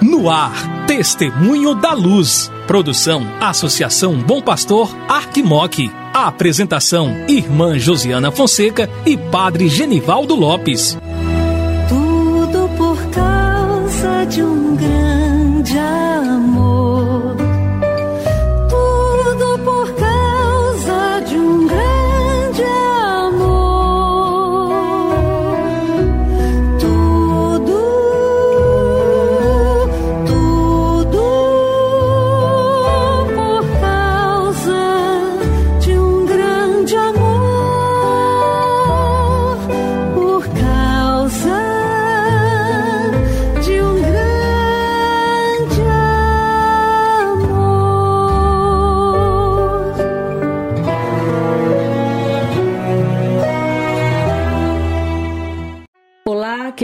No ar, Testemunho da Luz. Produção, Associação Bom Pastor, Arquimoc. A apresentação, Irmã Josiana Fonseca e Padre Genivaldo Lopes. Tudo por causa de um grande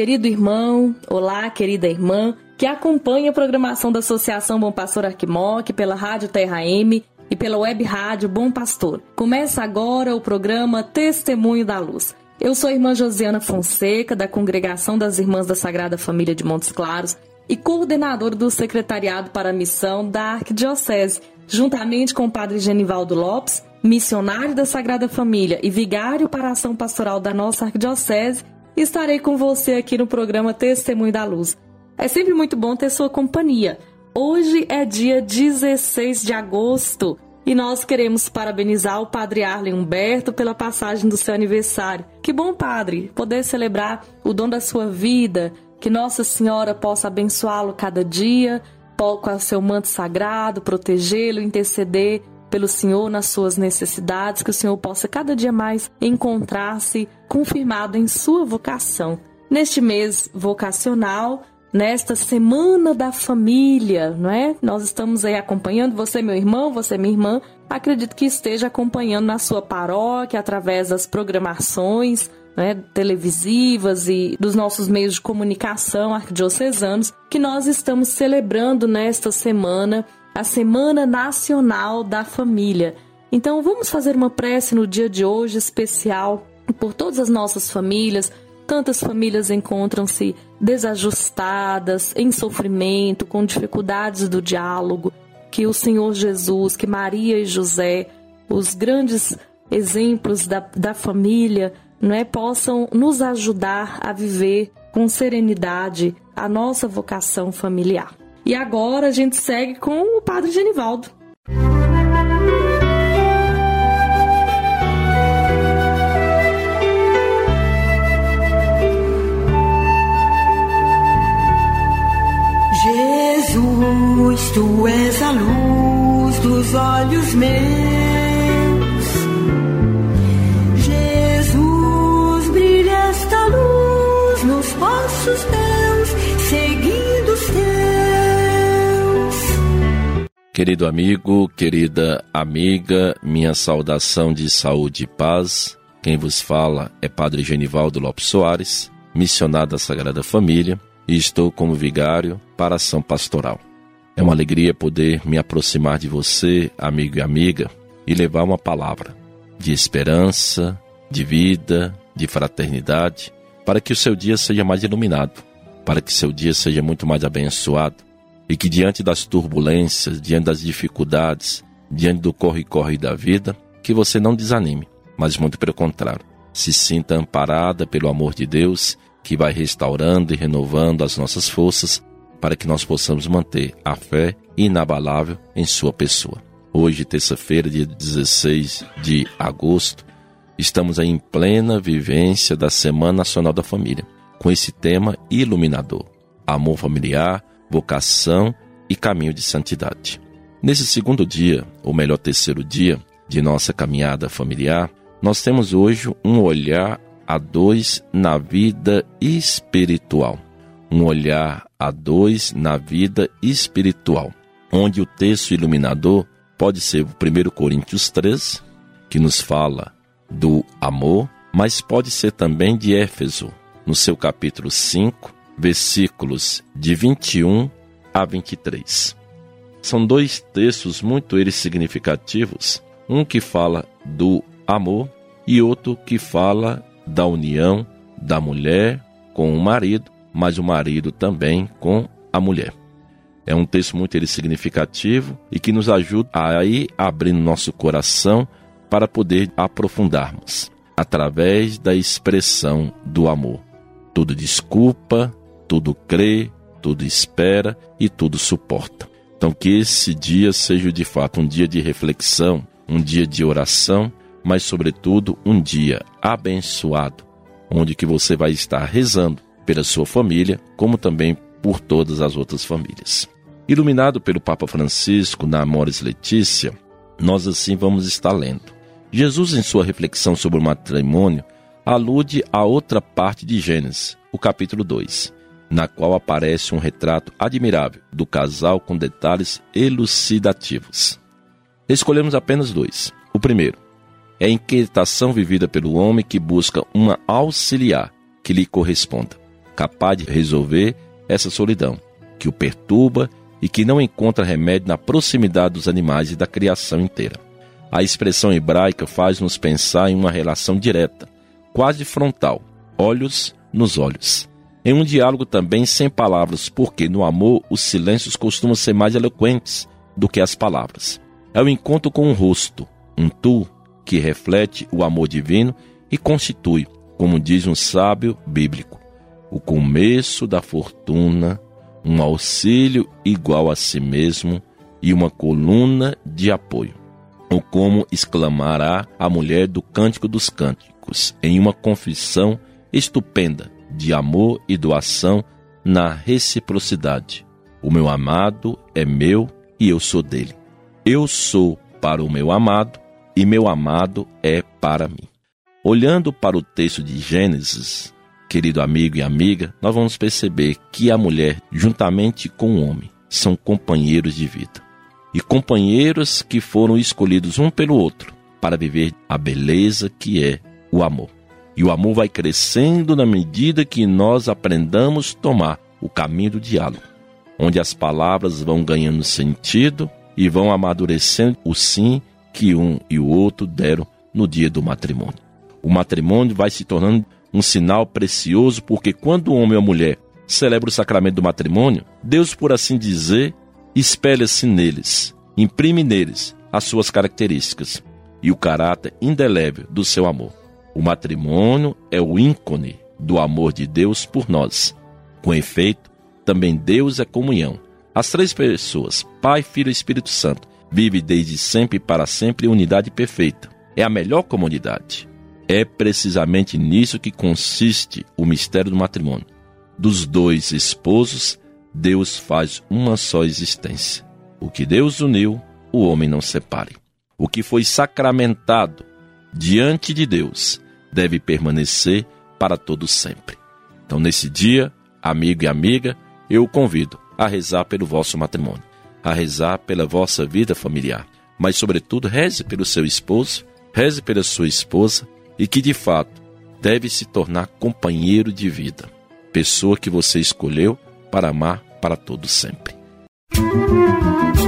querido irmão, olá, querida irmã, que acompanha a programação da Associação Bom Pastor Arquimoc pela Rádio Terra M e pela web rádio Bom Pastor. Começa agora o programa Testemunho da Luz. Eu sou a irmã Josiana Fonseca, da Congregação das Irmãs da Sagrada Família de Montes Claros e coordenadora do Secretariado para a Missão da Arquidiocese, juntamente com o Padre Genivaldo Lopes, missionário da Sagrada Família e vigário para a ação pastoral da nossa Arquidiocese, estarei com você aqui no programa Testemunho da Luz. É sempre muito bom ter sua companhia. Hoje é dia 16 de agosto e nós queremos parabenizar o Padre Arlen Humberto pela passagem do seu aniversário. Que bom, Padre, poder celebrar o dom da sua vida, que Nossa Senhora possa abençoá-lo cada dia, com o seu manto sagrado, protegê-lo, interceder pelo Senhor nas suas necessidades, que o Senhor possa cada dia mais encontrar-se confirmado em sua vocação. Neste mês vocacional, nesta semana da família, não é? Nós estamos aí acompanhando, você meu irmão, você minha irmã, acredito que esteja acompanhando na sua paróquia através das programações, né, televisivas e dos nossos meios de comunicação arquidiocesanos, que nós estamos celebrando nesta semana a Semana Nacional da Família. Então vamos fazer uma prece no dia de hoje especial por todas as nossas famílias. Tantas famílias encontram-se desajustadas, em sofrimento, com dificuldades do diálogo. Que o Senhor Jesus, que Maria e José, os grandes exemplos da, da família, não é, possam nos ajudar a viver com serenidade a nossa vocação familiar. E agora a gente segue com o Padre Genivaldo. Jesus, tu és a luz dos olhos meus. Querido amigo, querida amiga, minha saudação de saúde e paz. Quem vos fala é Padre Genivaldo Lopes Soares, missionário da Sagrada Família, e estou como vigário para ação pastoral. É uma alegria poder me aproximar de você, amigo e amiga, e levar uma palavra de esperança, de vida, de fraternidade, para que o seu dia seja mais iluminado, para que seu dia seja muito mais abençoado e que diante das turbulências, diante das dificuldades, diante do corre-corre da vida, que você não desanime, mas muito pelo contrário, se sinta amparada pelo amor de Deus, que vai restaurando e renovando as nossas forças para que nós possamos manter a fé inabalável em sua pessoa. Hoje, terça-feira, dia 16 de agosto, estamos em plena vivência da Semana Nacional da Família, com esse tema iluminador: amor familiar, vocação e caminho de santidade. Nesse segundo dia, ou melhor, terceiro dia de nossa caminhada familiar, nós temos hoje um olhar a dois na vida espiritual. Um olhar a dois na vida espiritual, onde o texto iluminador pode ser o 1 Coríntios 3, que nos fala do amor, mas pode ser também de Éfeso, no seu capítulo 5, versículos de 21 a 23. São dois textos muito eles significativos, um que fala do amor e outro que fala da união da mulher com o marido, mas o marido também com a mulher. É um texto muito significativo e que nos ajuda a ir abrindo nosso coração para poder aprofundarmos através da expressão do amor. Tudo desculpa, tudo crê, tudo espera e tudo suporta. Então, que esse dia seja de fato um dia de reflexão, um dia de oração, mas, sobretudo, um dia abençoado, onde que você vai estar rezando pela sua família, como também por todas as outras famílias. Iluminado pelo Papa Francisco na Amores Letícia, nós assim vamos estar lendo. Jesus, em sua reflexão sobre o matrimônio, alude a outra parte de Gênesis, o capítulo 2, na qual aparece um retrato admirável do casal com detalhes elucidativos. Escolhemos apenas dois. O primeiro é a inquietação vivida pelo homem que busca uma auxiliar que lhe corresponda, capaz de resolver essa solidão que o perturba e que não encontra remédio na proximidade dos animais e da criação inteira. A expressão hebraica faz-nos pensar em uma relação direta, quase frontal, olhos nos olhos. Em um diálogo também sem palavras, porque no amor os silêncios costumam ser mais eloquentes do que as palavras. É o encontro com um rosto, um tu, que reflete o amor divino e constitui, como diz um sábio bíblico, o começo da fortuna, um auxílio igual a si mesmo e uma coluna de apoio. Ou como exclamará a mulher do Cântico dos Cânticos, em uma confissão estupenda de amor e doação na reciprocidade. O meu amado é meu e eu sou dele. Eu sou para o meu amado e meu amado é para mim. Olhando para o texto de Gênesis, querido amigo e amiga, nós vamos perceber que a mulher, juntamente com o homem, são companheiros de vida. E companheiros que foram escolhidos um pelo outro para viver a beleza que é o amor. E o amor vai crescendo na medida que nós aprendamos tomar o caminho do diálogo, onde as palavras vão ganhando sentido e vão amadurecendo o sim que um e o outro deram no dia do matrimônio. O matrimônio vai se tornando um sinal precioso porque quando o homem e a mulher celebram o sacramento do matrimônio, Deus, por assim dizer, espelha-se neles, imprime neles as suas características e o caráter indelével do seu amor. O matrimônio é o ícone do amor de Deus por nós. Com efeito, também Deus é comunhão. As três pessoas, Pai, Filho e Espírito Santo, vive desde sempre e para sempre em unidade perfeita. É a melhor comunidade. É precisamente nisso que consiste o mistério do matrimônio. Dos dois esposos, Deus faz uma só existência. O que Deus uniu, o homem não separe. O que foi sacramentado diante de Deus deve permanecer para todo sempre. Então, nesse dia, amigo e amiga, eu o convido a rezar pelo vosso matrimônio a rezar pela vossa vida familiar. Mas, sobretudo, reze pelo seu esposo, reze pela sua esposa e que, de fato, deve se tornar companheiro de vida, pessoa que você escolheu para amar para todo sempre. Que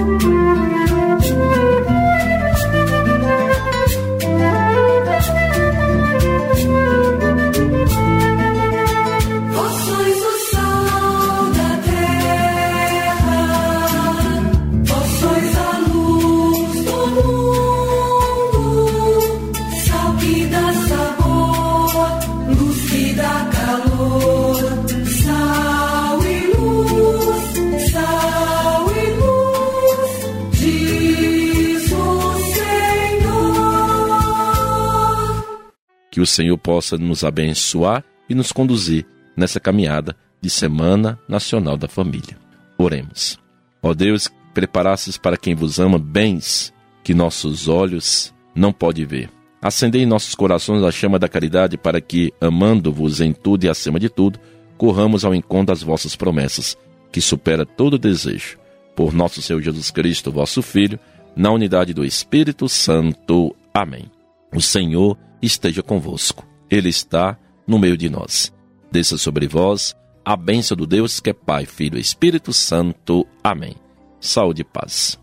o Senhor possa nos abençoar e nos conduzir nessa caminhada de Semana Nacional da Família. Oremos. Ó Deus, preparastes para quem vos ama bens que nossos olhos não podem ver. Acendei em nossos corações a chama da caridade para que, amando-vos em tudo e acima de tudo, corramos ao encontro das vossas promessas, que supera todo desejo. Por nosso Senhor Jesus Cristo, vosso Filho, na unidade do Espírito Santo. Amém. O Senhor esteja convosco. Ele está no meio de nós. Desça sobre vós a bênção do Deus que é Pai, Filho e Espírito Santo. Amém. Saúde e paz.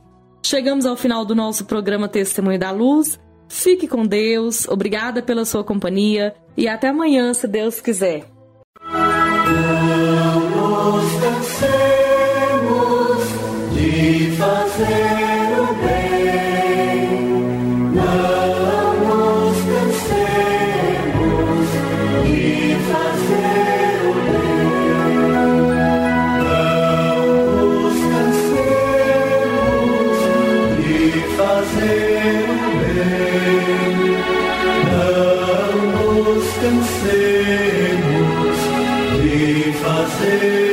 Chegamos ao final do nosso programa Testemunho da Luz. Fique com Deus, obrigada pela sua companhia e até amanhã, se Deus quiser. De fazer. you.